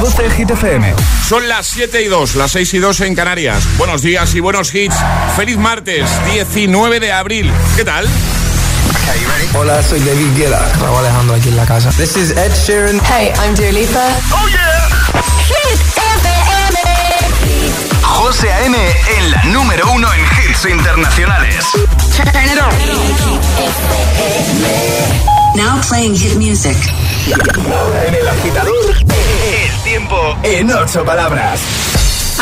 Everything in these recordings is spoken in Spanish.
Traduce Hit FM. Son las 7 y 2, las 6 y 2 en Canarias. Buenos días y buenos hits. Feliz martes, 19 de abril. ¿Qué tal? Hola, soy David Guetta. Raúl Alejandro aquí en la casa. This is Ed Sheeran. Hey, I'm Dua Lipa. ¡Oh, yeah! Hit FM. José A.M. en la número uno en hits internacionales. Turn it on. Now playing hit music. En el agitador, el tiempo en ocho palabras.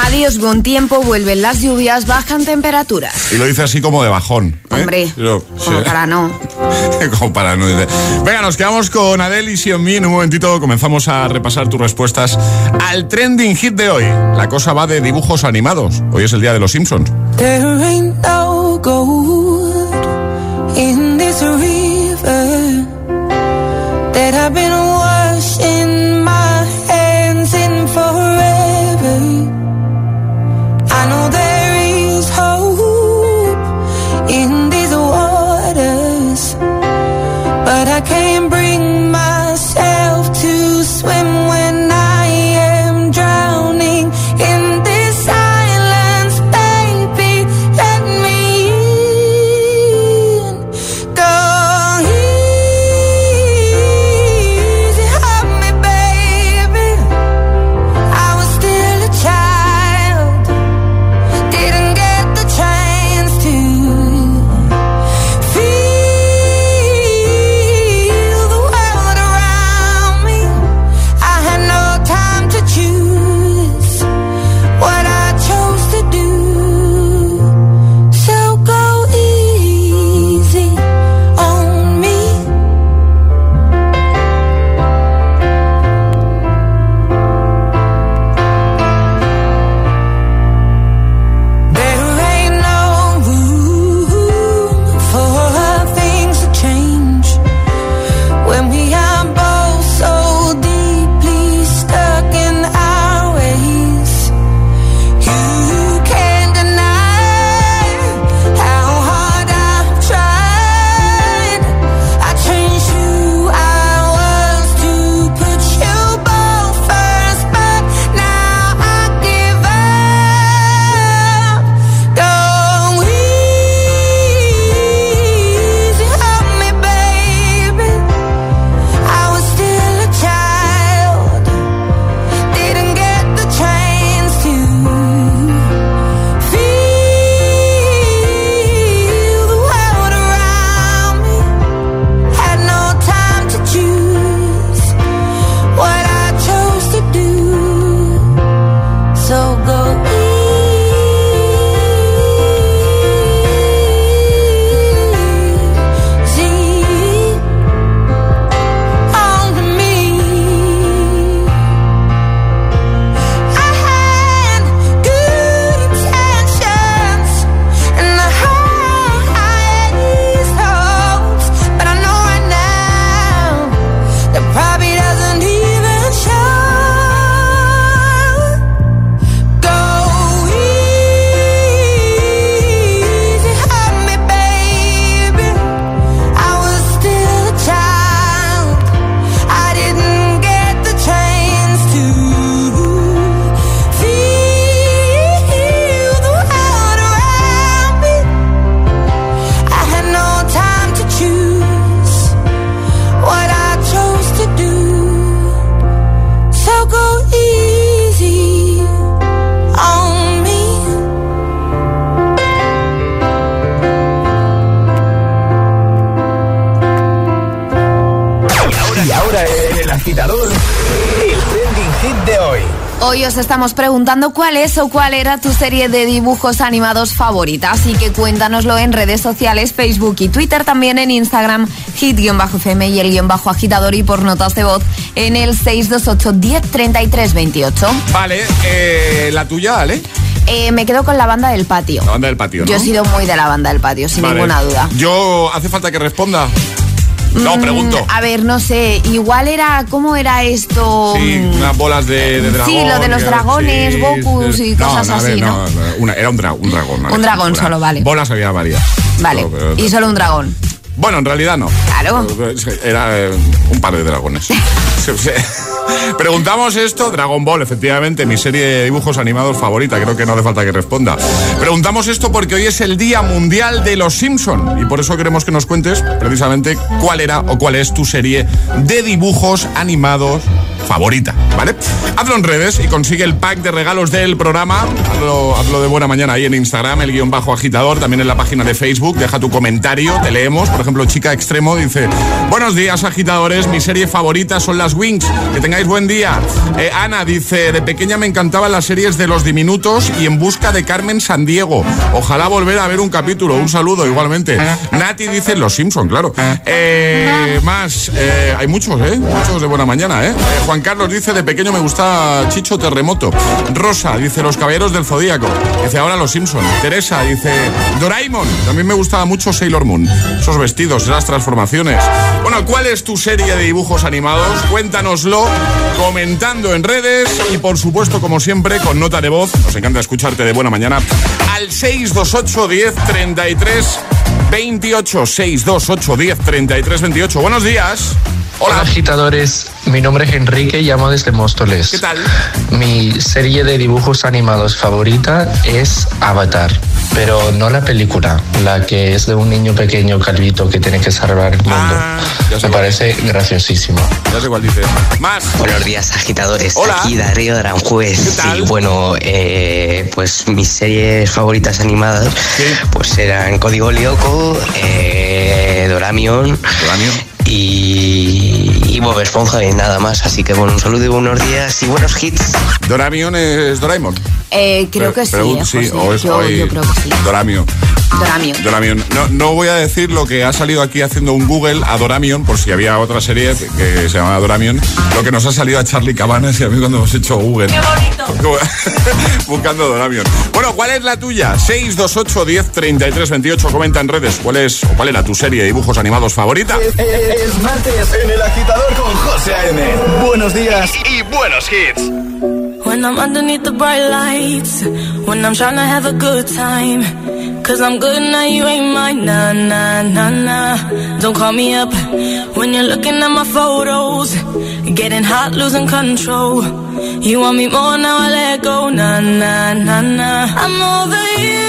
Adiós, buen tiempo, vuelven las lluvias, bajan temperaturas. Y lo dice así como de bajón. ¿eh? Hombre, Lo- como sí. para no. como para no dice. Venga, nos quedamos con Adele y Sion. En un momentito comenzamos a repasar tus respuestas al trending hit de hoy. La cosa va de dibujos animados. Hoy es el día de los Simpsons. There ain't no gold in this I've been os estamos preguntando cuál es o cuál era tu serie de dibujos animados favorita, así que cuéntanoslo en redes sociales, Facebook y Twitter, también en Instagram, hit-fm y el guion bajo agitador y por notas de voz en el 628 10 28. Vale, eh, la tuya, Ale. Eh, me quedo con la banda del patio. La banda del patio, ¿no? Yo he sido muy de la banda del patio, sin Vale. ninguna duda. Yo, ¿hace falta que responda? No, Mm, pregunto. A ver, no sé, igual era, ¿cómo era esto? Sí, Mm, unas bolas de, de dragón. Sí, lo de los dragones, Gokus y No, cosas no, ver, así, ¿no? una- era un, dra- un dragón. Un dragón Una- solo, vale. Bolas había varias. Vale, pero- y solo un dragón. Bueno, en realidad no. Claro. Era eh, un par de dragones. Preguntamos esto, Dragon Ball, efectivamente, mi serie de dibujos animados favorita, creo que no hace falta que responda. Preguntamos esto porque hoy es el Día Mundial de los Simpson y por eso queremos que nos cuentes precisamente cuál era o cuál es tu serie de dibujos animados favorita, ¿vale? Hazlo en redes y consigue el pack de regalos del programa. Hazlo, hazlo de buena mañana ahí en Instagram, el guion bajo agitador, también en la página de Facebook. Deja tu comentario, te leemos. Por ejemplo, Chica Extremo dice: Buenos días, agitadores. Mi serie favorita son las Wings. Que tengáis buen día. Eh, Ana dice: De pequeña me encantaban las series de los diminutos y en busca de Carmen San Diego. Ojalá volver a ver un capítulo. Un saludo igualmente. Nati dice: Los Simpson, claro. Eh, más, eh, hay muchos, ¿eh? Muchos de buena mañana, ¿eh? Juan Carlos dice: De pequeño me gustaba Chicho Terremoto. Rosa dice: Los Caballeros del Zodíaco. Dice: Ahora los Simpson. Teresa dice: Doraemon. También me gustaba mucho Sailor Moon. Esos vestidos, esas transformaciones. Bueno, ¿cuál es tu serie de dibujos animados? Cuéntanoslo comentando en redes y por supuesto, como siempre, con nota de voz. Nos encanta escucharte de buena mañana al 628 10 33 28 628 10 33 28. Buenos días. Hola Hola. agitadores, mi nombre es Enrique, llamo desde Móstoles. ¿Qué tal? Mi serie de dibujos animados favorita es Avatar, pero no la película, la que es de un niño pequeño calvito que tiene que salvar el mundo. Ah, Me parece graciosísimo. Ya sé cuál dice. Más. Buenos días, agitadores. Hola. Aquí Darío de Aranjuez. ¿Qué tal? Y bueno, eh, pues mis series favoritas animadas Sí. pues eran Código Lyoko, eh, Doramion Doraemon. Y, y Bob Esponja y nada más. Así que bueno, un saludo y buenos días y buenos hits. Doraemon es Doraemon. Eh, creo que sí, eh, sí, o es yo, hoy yo creo que sí. Doramion. Doramion. Doramion. No, no voy a decir lo que ha salido aquí haciendo un Google a Doramion, por si había otra serie que se llamaba Doramion. Lo que nos ha salido a Charlie Cabanas y a mí cuando hemos hecho Google. ¡Qué bonito! Buscando Doramion. Bueno, ¿cuál es la tuya? 628 10 33 28. Comenta en redes cuál es o cuál era tu serie de dibujos animados favorita. Es, es martes en el agitador con José A.M. Buenos días y buenos hits. When I'm underneath the bright lights, when I'm trying to have a good time. Cause I'm good now, you ain't mine. Nah, nah, nah, nah. Don't call me up when you're looking at my photos. Getting hot, losing control. You want me more now, I let go. Nah, nah, nah, nah. I'm over you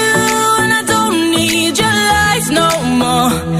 and I don't need your lies no more.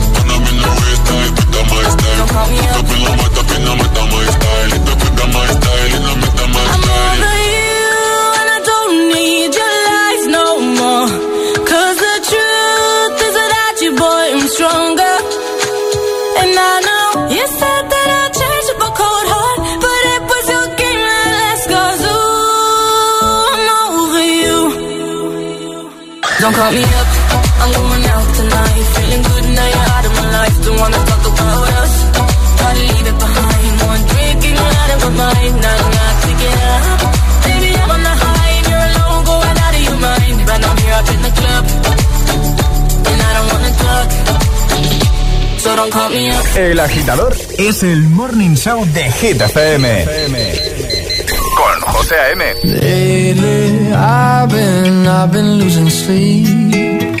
Don't call me up, my life. Don't wanna talk about us. Gotta leave it behind. One drink and you're out of my mind, nah, nah, take it up. Baby, I'm on the high and you're alone, going out of your mind. But I'm here up in the club, and I don't wanna talk. So don't call me up. El agitador es el morning show de Hit FM. Con José A.M. Lately, I've been, I've been losing sleep.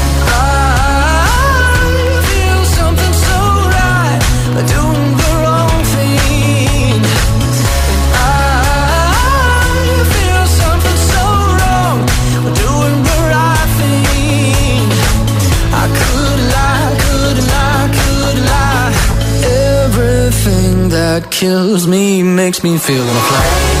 Kills me makes me feel alive.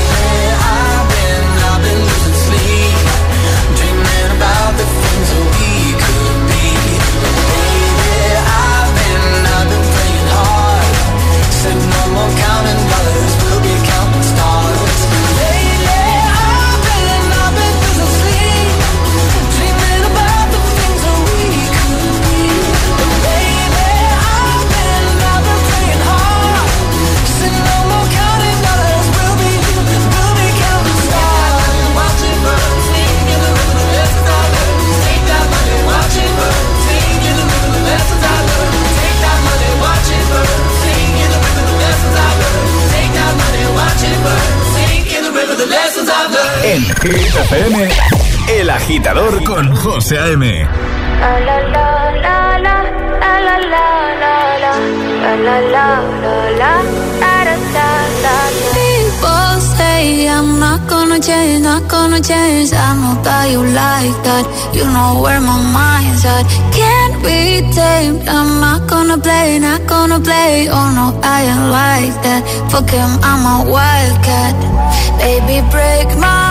En Hit FM, El agitador con José A.M. People say I'm not gonna change, not gonna change. I know that you like that. You know where my mind's at. Can't be tamed. I'm not gonna play, not gonna play. Oh no, I ain't like that. Fuck him, I'm a wildcat. Baby, break my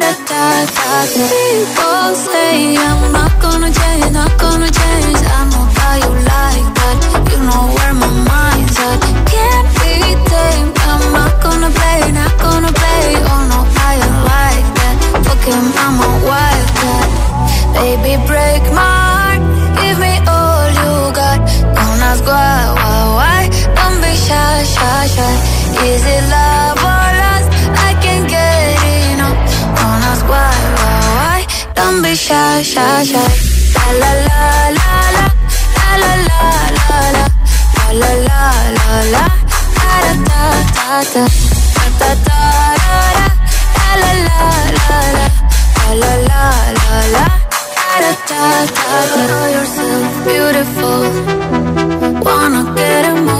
da da da People say I'm not gonna change, not gonna change. I know how you like that. You know where my mind's at. Can't be tamed. I'm not gonna play, not gonna play. Oh no, I ain't like that. Fuck him, I'm a wildcat. Baby, break my heart. Give me all you got. Don't ask why, why, why. Don't be shy, shy, shy. Is it love Don't be shy, shy, shy. La la la la la la la la la la la la la da da da ta ta ta la la la la la la la la da da da da beautiful Wanna get emotional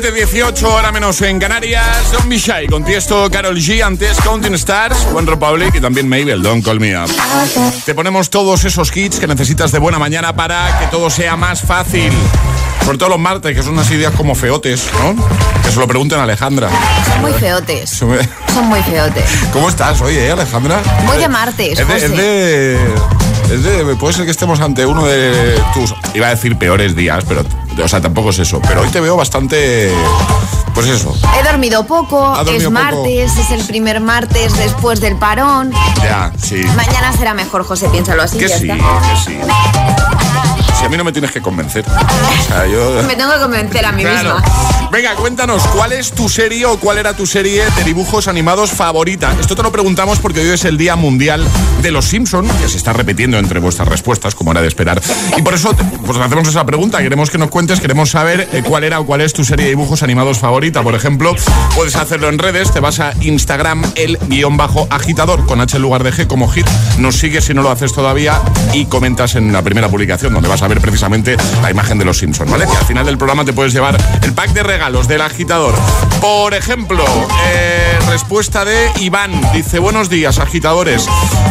7.18, hora menos en Canarias. Don't be shy. Con Tiesto, Carol G, antes Counting Stars, One Republic y también Mabel, Don't Call Me Up. Te ponemos todos esos hits que necesitas de buena mañana para que todo sea más fácil. Sobre todo los martes, que son así días como feotes, ¿no? Que se lo pregunten a Alejandra. Son muy feotes. Son muy feotes. ¿Cómo estás hoy, eh, Alejandra? Muy de martes, Es de, José. es de- es de- Puede ser que estemos ante uno de tus... Iba a decir peores días, pero... O sea, tampoco es eso. Pero hoy te veo bastante... Pues eso. He dormido poco, dormido es poco. martes, es el primer martes después del parón. Ya, sí. Mañana será mejor, José, piénsalo así. Que ya sí, está. que sí. Si a mí no me tienes que convencer. O sea, yo... Me tengo que convencer a mí Claro. misma. Venga, cuéntanos, ¿cuál es tu serie o cuál era tu serie de dibujos animados favorita? Esto te lo preguntamos porque hoy es el Día Mundial de los Simpson, que se está repitiendo entre vuestras respuestas, como era de esperar. Y por eso pues hacemos esa pregunta. Queremos que nos cuentes, queremos saber eh, cuál era o cuál es tu serie de dibujos animados favorita. Por ejemplo, puedes hacerlo en redes, te vas a Instagram, el guion bajo agitador, con H en lugar de G como hit. Nos sigues si no lo haces todavía y comentas en la primera publicación, donde vas a ver precisamente la imagen de los Simpson, ¿vale? Que al final del programa te puedes llevar el pack de regalos del agitador. Por ejemplo, eh, respuesta de Iván. Dice, buenos días, agitadores.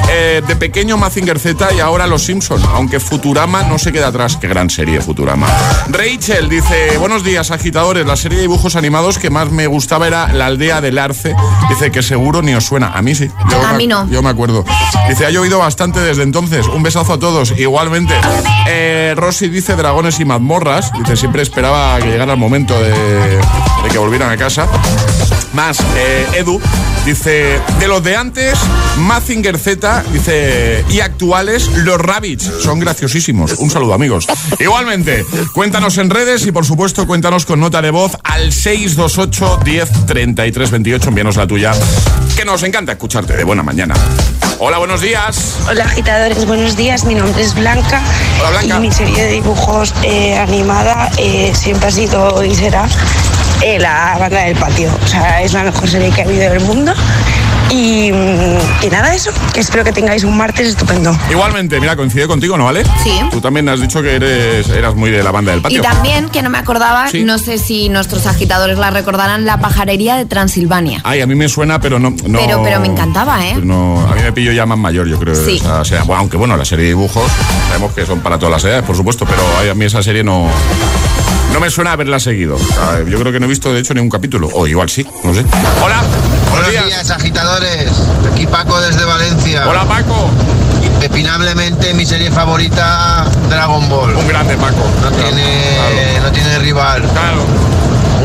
Eh, de pequeño Mazinger Z y ahora Los Simpson, aunque Futurama no se queda atrás. Qué gran serie Futurama. Rachel dice, buenos días, agitadores. La serie de dibujos animados que más me gustaba era La aldea del arce. Dice que seguro ni os suena. A mí sí. Yo A me- mí no. Yo me acuerdo. Dice, ha llovido bastante desde entonces. Un besazo a todos. Igualmente. Eh, Rosy dice dragones y mazmorras. Dice, siempre esperaba que llegara el momento de, que volvieran a casa. Más, eh, Edu dice, de los de antes, Mazinger Z, dice, y actuales, los Rabbits. Son graciosísimos. Un saludo, amigos. Igualmente, cuéntanos en redes y, por supuesto, cuéntanos con nota de voz al 628 10 33 28. Envíanos la tuya, que nos encanta escucharte de buena mañana. Hola, buenos días. Hola agitadores, buenos días. Mi nombre es Blanca, Hola, Blanca. y mi serie de dibujos eh, animada eh, siempre ha sido y será eh, la banda del patio. O sea, es la mejor serie que ha habido en el mundo. Y, mm, y nada, eso. Que espero que tengáis un martes estupendo. Igualmente, mira, coincide contigo, ¿no vale? Sí. Tú también has dicho que eres, eras muy de la banda del patio. Y también, que no me acordaba, Sí. no sé si nuestros agitadores la recordarán, la pajarería de Transilvania. Ay, a mí me suena, pero no. no- Pero- pero me encantaba, ¿eh? No, a mí me pillo ya más mayor, yo creo. Sí. esa serie. Bueno, aunque bueno, la serie de dibujos, sabemos que son para todas las edades, por supuesto, pero ay, a mí esa serie no. No me suena haberla seguido. Yo creo que no he visto, de hecho, ningún capítulo. O igual sí, no sé. Hola, buenos días. días, agitadores. Aquí Paco desde Valencia. Hola, Paco. Impepinablemente mi serie favorita, Dragon Ball. Un grande, Paco. No tiene, no tiene rival. Claro.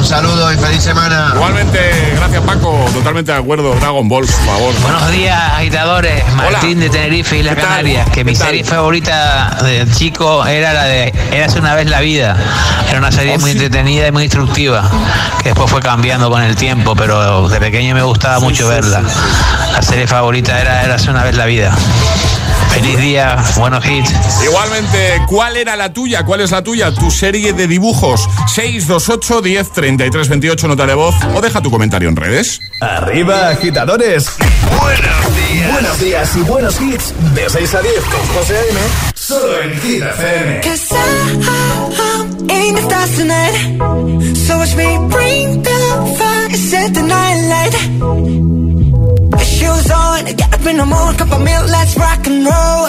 Un saludo y feliz semana. Igualmente, gracias, Paco. Totalmente de acuerdo. Dragon Ball, por favor. Buenos días, agitadores. Martín de Tenerife y las. Canarias. Que mi serie favorita de chico era la de Érase una vez la vida. Era una serie Oh, muy sí. entretenida y muy instructiva. Que después fue cambiando con el tiempo, pero de pequeño me gustaba mucho verla. La serie favorita era Érase una vez la vida. Feliz día, buenos hits. Igualmente, ¿cuál era la tuya? ¿Cuál es la tuya? Tu serie de dibujos. 628 10 33 28, nota de voz. O deja tu comentario en redes. Arriba, agitadores. Buenos días. Buenos días y buenos hits. De 6 a 10 con José A.M. Solo en Hit FM. Cause I'm in the stars tonight. So watch me bring the fire, set the night light. Shoes on, get up in the morning, cup of milk, let's rock and roll.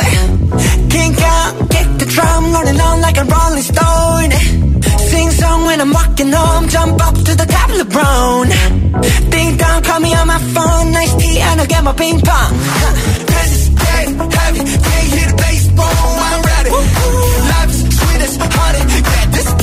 Kink out, kick the drum, rolling on like a rolling stone. Sing song when I'm walking home, jump up to the top of the brown. Ding dong, call me on my phone, nice tea, and I'll get my ping pong. Cause it's dead heavy, can't hear the bass, boom, I'm ready. Life is sweet as honey, yeah, this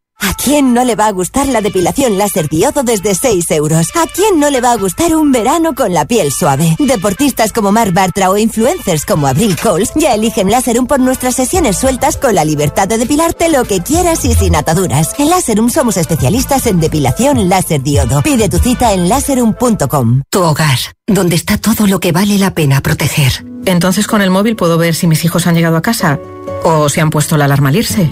¿A quién no le va a gustar la depilación láser diodo desde 6 euros? ¿A quién no le va a gustar un verano con la piel suave? Deportistas como Mark Bartra o influencers como Abril Coles ya eligen Láserum por nuestras sesiones sueltas con la libertad de depilarte lo que quieras y sin ataduras. En Láserum somos especialistas en depilación láser diodo. Pide tu cita en láserum.com. Tu hogar, donde está todo lo que vale la pena proteger. Entonces con el móvil puedo ver si mis hijos han llegado a casa o si han puesto la alarma al irse.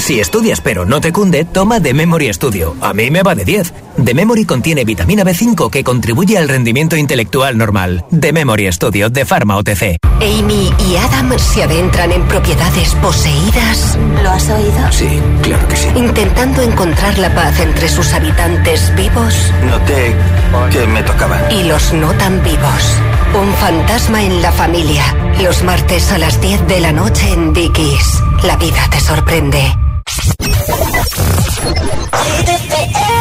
Si estudias pero no te cunde, toma The Memory Studio. A mí me va de 10. The Memory contiene vitamina B5 que contribuye al rendimiento intelectual normal. The Memory Studio de Pharma OTC. Amy y Adam se adentran en propiedades poseídas. ¿Lo has oído? Sí, claro que sí. Intentando encontrar la paz entre sus habitantes vivos Noté que me tocaba. y los no tan vivos. Un fantasma en la familia. Los martes a las 10 de la noche en Dickies. La vida te sorprende. DTPM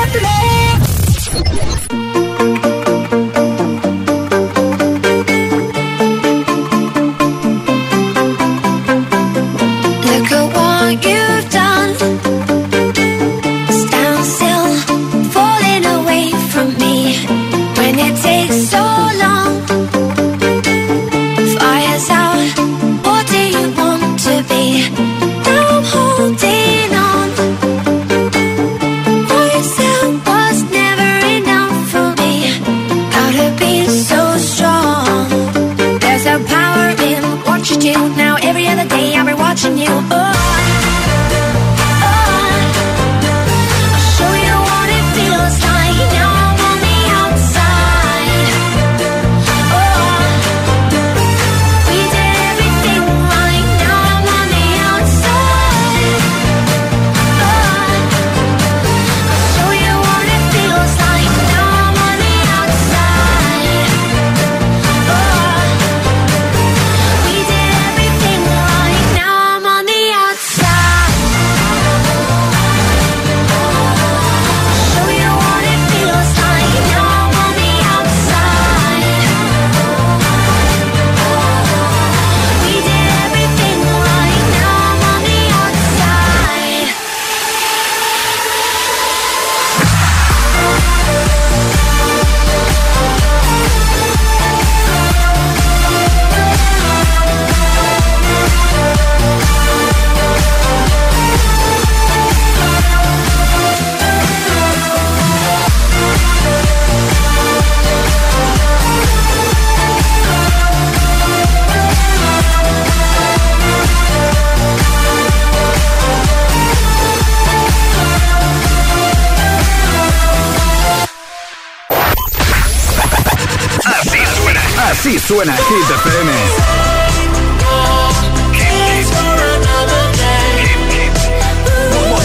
suena Hit FM.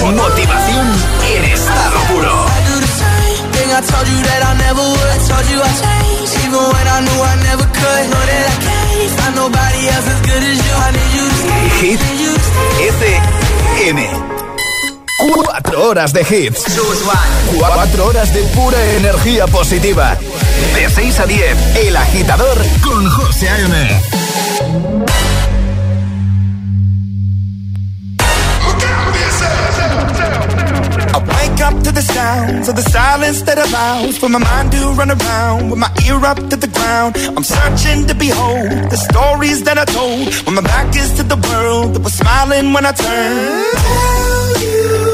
Mo- Motivación en estado puro. Thing I told you that I never would. I told you I changed, even when I knew I never could. Know that I can't find nobody else as good as you. I need you to stay. Hit FM. Cuatro horas de hits. Cuatro horas de pura energía positiva. De 6 a 10, El Agitador con José A.M. Up to the sound sounds of the silence that allows for my mind to run around with my ear up to the ground. I'm searching to behold the stories that I told when my back is to the world that was smiling when I turned. Tell you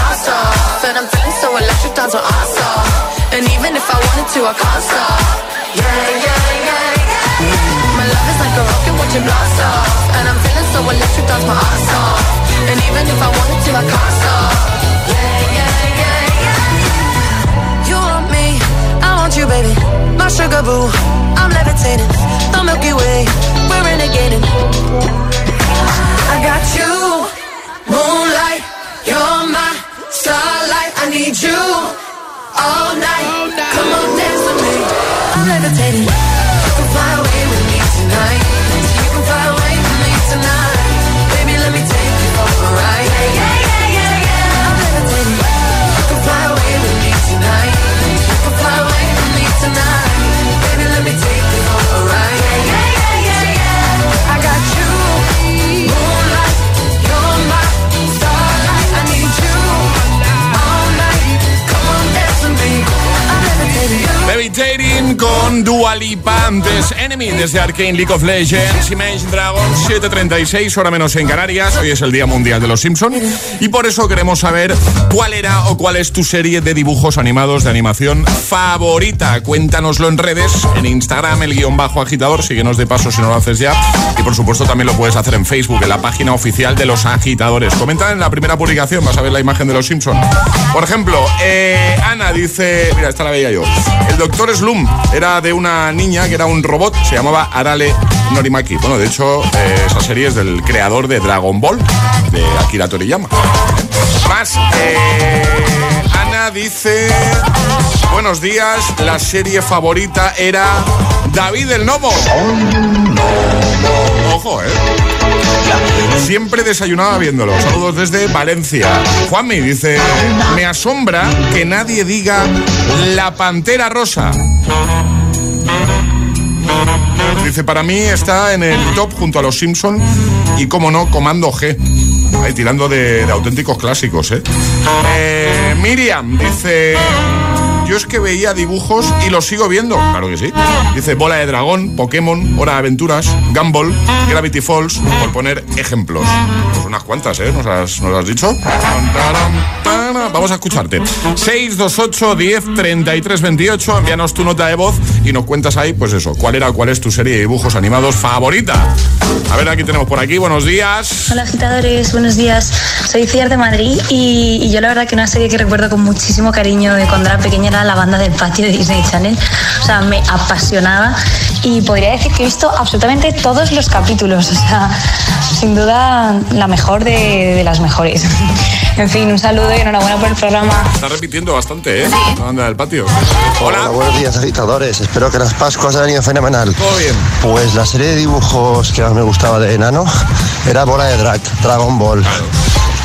star star. Said I'm feeling so electric, times are awesome. And even if I wanted to, I can't stop. Yeah, yeah, yeah, yeah. My love is like a rocket watching blast off. And I'm feeling so electric, times my ass off. And even if I wanted to, I can't stop. Yeah, yeah, yeah, yeah. You want me, I want you, baby. My sugar boo, I'm levitating. The Milky Way, we're renegading. I got you, moonlight, you're my need you all night. Come on, dance with me. I'm levitating. You can fly away with me tonight. You can fly away with me tonight. Baby, let me take you for a ride. Yeah, yeah, yeah, yeah, yeah. I'm levitating. You can fly away with me tonight. You can fly away with me tonight. Baby, let me take dating Con Dua Lipa, antes Enemy desde Arkane League of Legends, Image Dragons 736, hora menos en Canarias. Hoy es el Día Mundial de los Simpsons y por eso queremos saber cuál era o cuál es tu serie de dibujos animados de animación favorita. Cuéntanoslo en redes, en Instagram, el guion bajo agitador, síguenos de paso si no lo haces ya. Y por supuesto también lo puedes hacer en Facebook, en la página oficial de los agitadores. Comenta en la primera publicación, vas a ver la imagen de los Simpsons. Por ejemplo, eh, Ana dice, mira, esta la veía yo. El doctor Slum era de una niña que era un robot, se llamaba Arale Norimaki. Bueno, de hecho, eh, esa serie es del creador de Dragon Ball, de Akira Toriyama. Más, eh, Ana dice, buenos días, la serie favorita era David el Nomo. Ojo, eh. Siempre desayunaba viéndolo. Saludos desde Valencia. Juanmi dice, me asombra que nadie diga la pantera rosa. Dice, para mí está en el top junto a los Simpson y, como no, Comando G. Ahí tirando de, auténticos clásicos, ¿eh? Eh, Miriam dice... Yo es que veía dibujos y los sigo viendo. Claro que sí. Dice Bola de Dragón, Pokémon, Hora de Aventuras, Gumball, Gravity Falls, por poner ejemplos. Pues unas cuantas, ¿eh? ¿Nos has, nos has dicho? Vamos a escucharte. 628 10 33 28. Envíanos tu nota de voz y nos cuentas ahí, pues eso, cuál era, cuál es tu serie de dibujos animados favorita. A ver, aquí tenemos por aquí. Buenos días. Hola agitadores, buenos días. Soy Ciar de Madrid y, y yo la verdad que una serie que recuerdo con muchísimo cariño de cuando era pequeña era La banda del patio de Disney Channel. O sea, me apasionaba y podría decir que he visto absolutamente todos los capítulos. O sea, sin duda la mejor de, de las mejores. En fin, un saludo y enhorabuena por el programa. Está repitiendo bastante, ¿eh? La banda del patio. Hola. buenos días, agitadores. Espero que las Pascuas hayan ido fenomenal. Todo bien. Pues la serie de dibujos que más me gustaba de enano era Bola de Drag, Dragon Ball.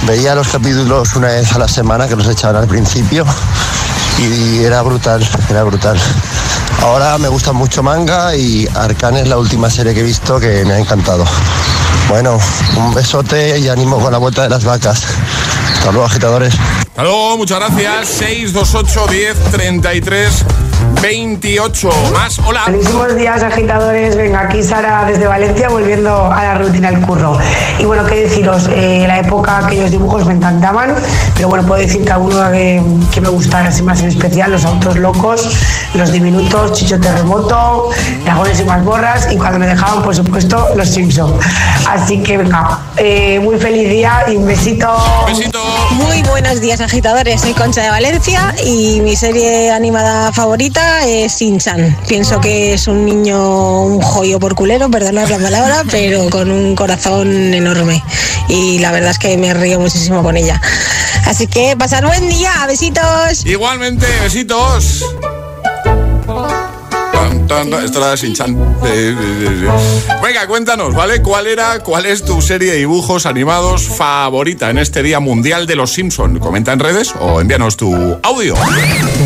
Veía los capítulos una vez a la semana que los echaban al principio y era brutal, era brutal. Ahora me gusta mucho manga y Arcane es la última serie que he visto que me ha encantado. Bueno, un besote y ánimo con la vuelta de las vacas. Hasta luego, agitadores. Hasta luego, muchas gracias. 628 10 33 28. Más, hola. Buenísimos días, agitadores. Venga, aquí Sara desde Valencia, volviendo a la rutina del curro. Y bueno, qué deciros, eh, la época, aquellos dibujos me encantaban, pero bueno, puedo decir que alguno que, que me gustara así más en especial, los autos locos, los diminutos, Chicho Terremoto, Dragones y Mazmorras, y cuando me dejaban, por supuesto, los Simpson. Así que venga, eh, muy feliz día y un besito. besito. Muy buenos días agitadores, soy Concha de Valencia y mi serie animada favorita es Sin-Chan. Pienso que es un niño, un joyo por culero, perdonad la palabra, pero con un corazón enorme y la verdad es que me río muchísimo con ella. Así que pasar buen día, besitos. Igualmente, besitos. Esto era. Sí, sí, sí, sí. Venga, cuéntanos, ¿vale? ¿Cuál era, cuál es tu serie de dibujos animados favorita en este Día Mundial de los Simpson? Comenta en redes o envíanos tu audio.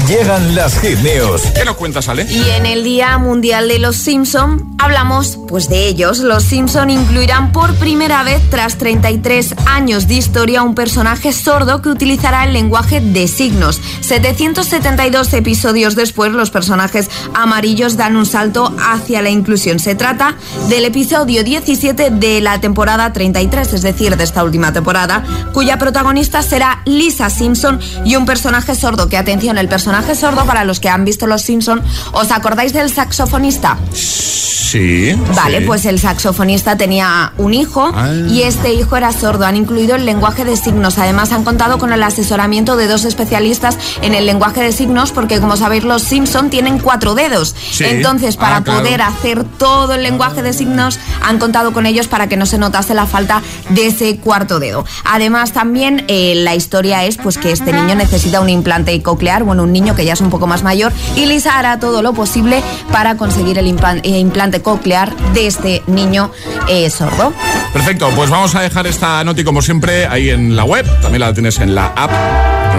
Llegan las hit news. ¿Qué nos cuentas, Ale? Y en el Día Mundial de los Simpson hablamos pues de ellos. Los Simpson incluirán por primera vez tras 33 años de historia un personaje sordo que utilizará el lenguaje de signos. 772 episodios después los personajes amarillos dan un salto hacia la inclusión. Se trata del episodio 17 de la temporada 33, es decir, de esta última temporada, cuya protagonista será Lisa Simpson y un personaje sordo. Que atención, el personaje sordo, para los que han visto Los Simpson, ¿os acordáis del saxofonista? Sí. Vale, sí. pues el saxofonista tenía un hijo Ah. y este hijo era sordo. Han incluido el lenguaje de signos. Además, han contado con el asesoramiento de dos especialistas en el lenguaje de signos, porque como sabéis, los Simpson tienen cuatro dedos. Sí. Entonces, para Ah, claro. poder hacer todo el lenguaje de signos, han contado con ellos para que no se notase la falta de ese cuarto dedo. Además, también eh, la historia es pues que este niño necesita un implante coclear, bueno, un niño que ya es un poco más mayor, y Lisa hará todo lo posible para conseguir el eh, implante coclear de este niño eh, sordo. Perfecto, pues vamos a dejar esta noti como siempre ahí en la web, también la tienes en la app,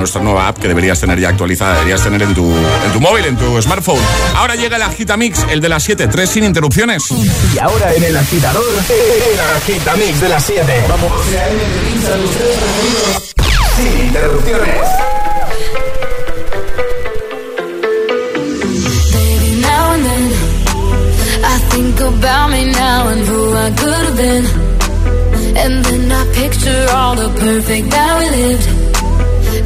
nuestra nueva app que deberías tener ya actualizada, deberías tener en tu, en tu móvil, en tu smartphone. Ahora llega el Agitamix, el de las 7, 3 sin interrupciones. Y ahora en el agitador, el agitamix de las 7. Vamos. Sin interrupciones. Baby, now and then I think about me now and who I could have been. And then I picture all the perfect that we lived.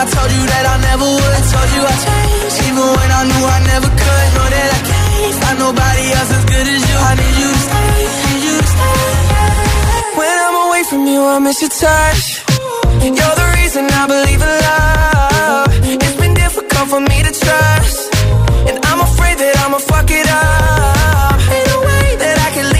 I told you that I never would. I told you I changed, even when I knew I never could. Know that I can't find nobody else as good as you. I need you to stay, need you to stay. When I'm away from you, I miss your touch. You're the reason I believe in love. It's been difficult for me to trust, and I'm afraid that I'ma fuck it up. Ain't no way that I can leave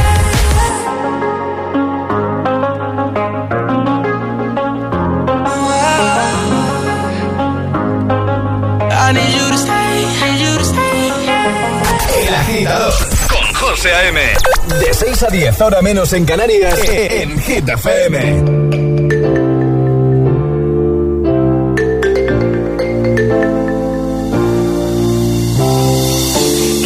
Agitador con José A.M. De 6 a 10, ahora menos en Canarias, en Hit FM.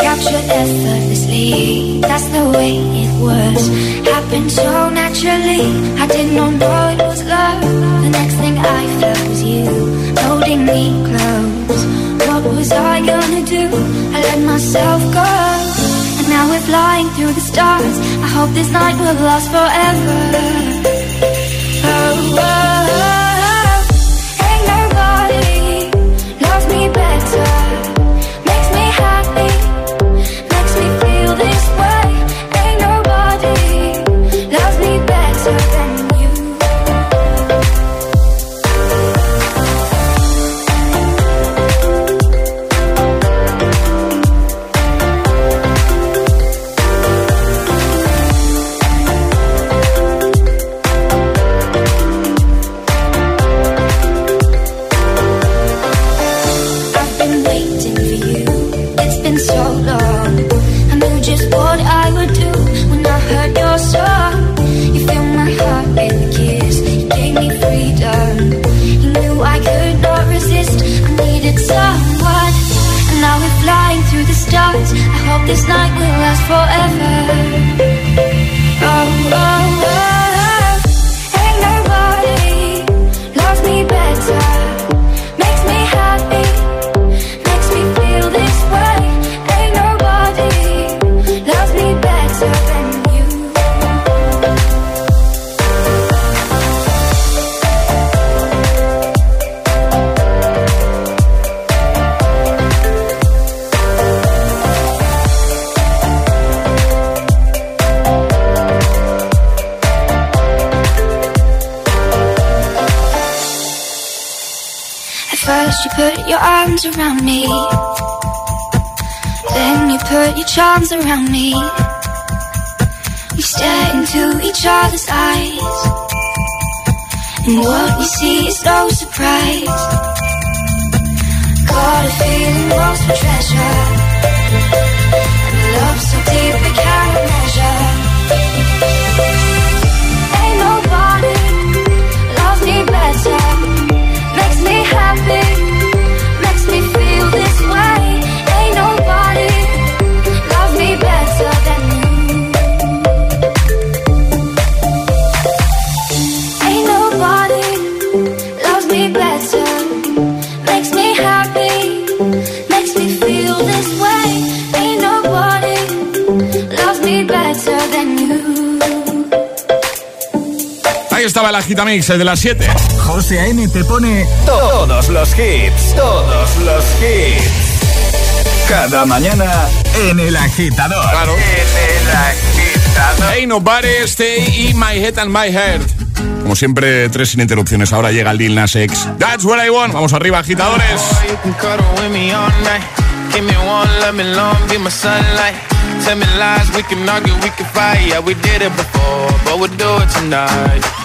Captured effortlessly, that's the way it was. Happened so naturally, I did not know it was love. The next thing I felt was you holding me close. What was I gonna do? I let myself go. Flying through the stars. I hope this night will last forever. Put your arms around me. Then you put your charms around me. We stare into each other's eyes. And what we see is no surprise. Got a feeling lost for treasure. And love so deep we cannot estaba el Agitamix, el de las 7. José A.M. te pone todos los hits, todos los hits. Cada mañana en el agitador. Claro. En el agitador. Ain't nobody stay in my head and my heart. Como siempre, tres sin interrupciones. Ahora llega Lil Nas X. That's what I want. Vamos arriba, agitadores. You can cuddle with me all night. Give me one, let me long, be my sunlight. Tell me lies, we can argue, we can fight. Yeah, we did it before, but we'll do it tonight.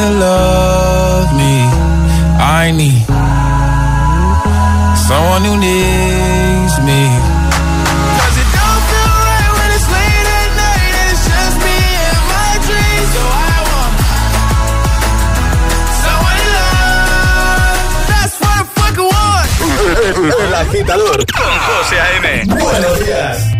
love me. I need someone who needs me. 'Cause it don't feel right when it's late at night and it's just me and my dreams. So I want someone to love. That's what I fucking want. El agitador con José A.M. Buenos días.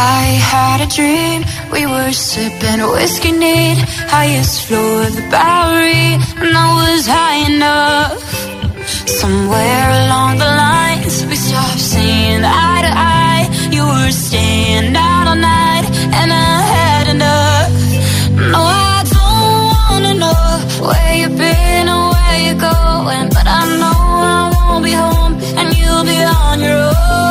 I had a dream, we were sipping whiskey neat, highest floor of the Bowery, and I was high enough. Somewhere along the lines, we stopped seeing eye to eye. You were staying out all night, and I had enough. No, I don't wanna know where you've been or where you're going, but I know I won't be home, and you'll be on your own.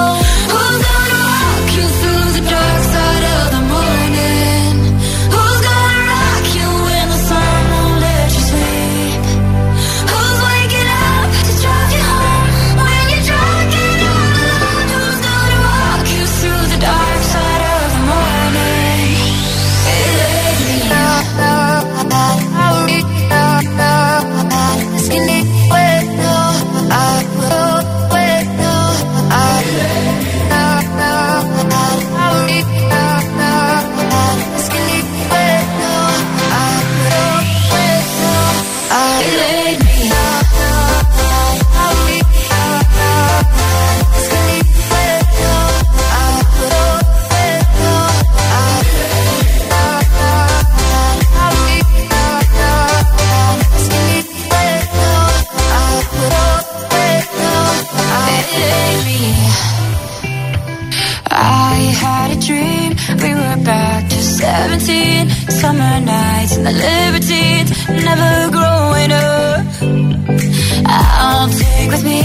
17 Summer nights and the libertines, never growing up. I'll take with me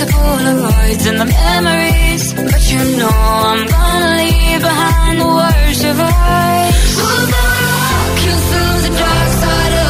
the Polaroids and the memories But you know I'm gonna leave behind the worst of us. Walk you through the dark side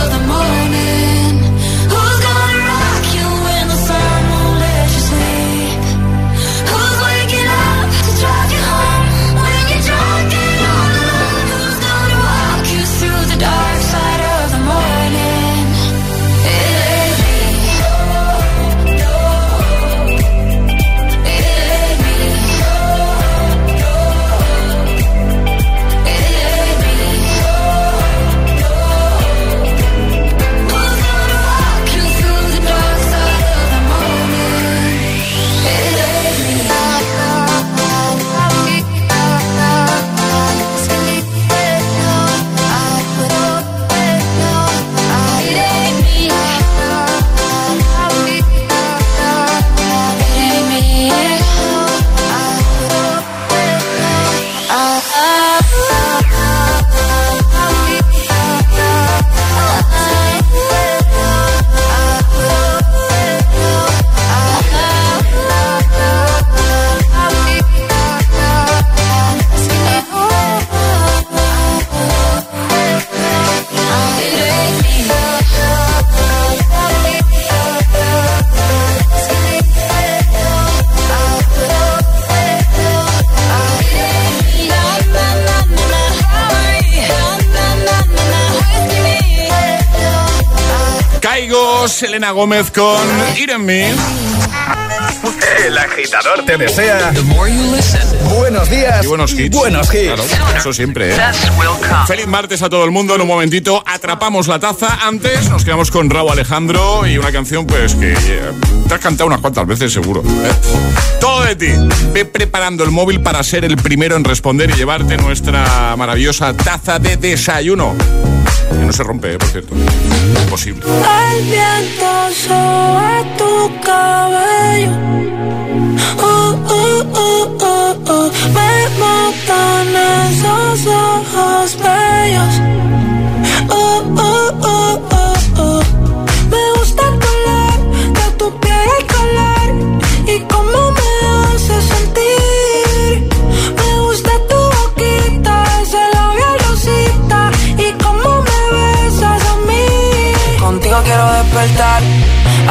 Selena Gómez con Me. El agitador te desea buenos días y buenos hits. buenos hits. Claro, eso siempre, ¿eh? Feliz martes a todo el mundo. En un momentito atrapamos la taza. Antes nos quedamos con Raúl Alejandro y una canción pues que eh, te has cantado unas cuantas veces seguro. ¿eh? Todo de ti. Ve preparando el móvil para ser el primero en responder y llevarte nuestra maravillosa taza de desayuno. Que no se rompe, ¿eh? por cierto. Imposible.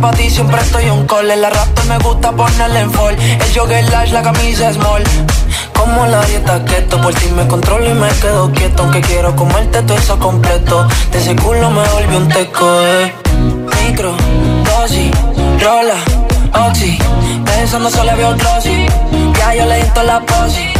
Sabes que pa' ti siempre estoy un call. El arrastre me gusta ponerle en fall. El jogger large, la camisa small. Como la dieta keto, por ti me controlo y me quedo quieto. Aunque quiero comerte todo eso completo. De ese culo me volvió un teco, eh. Micro, dosis, rola, oxi. Pensando solo veo glossy. Ya yo le di la posi.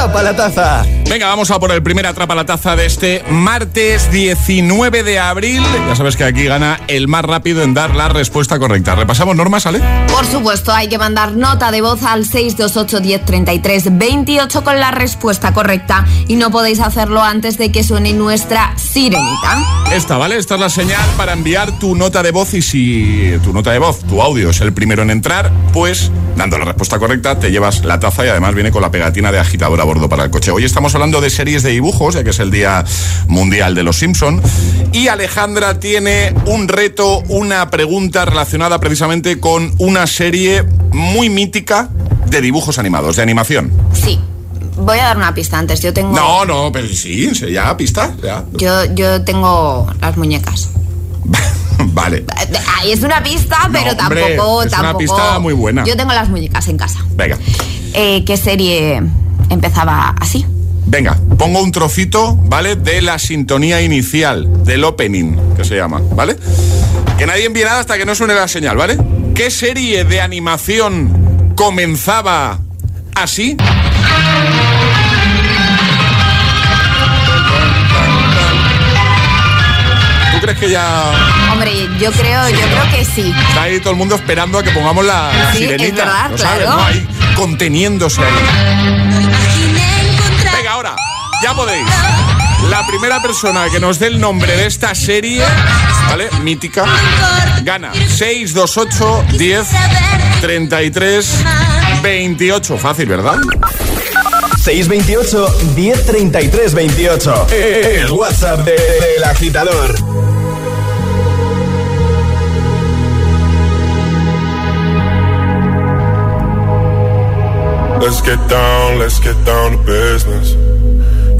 Atrapa la Taza. Venga, vamos a por el primer atrapa la taza de este martes 19 de abril. Ya sabes que aquí gana el más rápido en dar la respuesta correcta. Repasamos normas, ¿sale? Por supuesto, hay que mandar nota de voz al 628 1033 28 con la respuesta correcta y no podéis hacerlo antes de que suene nuestra sirenita. Esta, ¿vale? Esta es la señal para enviar tu nota de voz y si tu nota de voz, tu audio es el primero en entrar, pues dando la respuesta correcta te llevas la taza y además viene con la pegatina de agitador a bordo para el coche. Hoy estamos hablando de series de dibujos, ya que es el Día Mundial de los Simpson y Alejandra tiene un reto, una pregunta relacionada precisamente con una serie muy mítica de dibujos animados, de animación. Sí. Voy a dar una pista antes. Yo tengo. No, no, pero sí, ya, pista, ya. Yo, yo tengo las muñecas. Vale. Es una pista, pero hombre, tampoco, es una pista muy buena. Yo tengo las muñecas en casa. Venga. Eh, ¿Qué serie empezaba así? Venga, pongo un trocito, ¿vale? De la sintonía inicial, del opening, que se llama, ¿vale? Que nadie envíe nada hasta que no suene la señal, ¿vale? ¿Qué serie de animación comenzaba así? ¿Tú crees que ya Hombre, yo creo, yo creo que sí. está ahí todo el mundo esperando a que pongamos la, Sí, sirenita? es verdad, ¿Lo sabes, claro. no? Ahí conteniéndose ahí. Ya podéis. La primera persona que nos dé el nombre de esta serie, ¿vale? Mítica, gana 628 10 33 28. Fácil, ¿verdad? 628 1033 28. El WhatsApp de- del agitador. Let's get down, let's get down to business.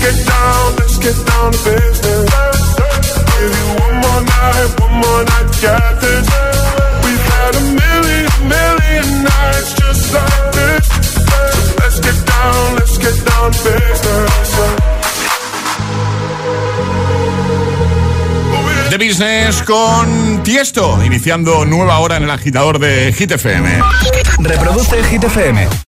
Let's get down, let's get down to business. Give you one more night, one more night to get this. We've had a million, million nights just like this. So let's get down, let's get down to business. The Business con Tiesto, iniciando nueva hora en el agitador de Hit FM. Reproduce Hit FM.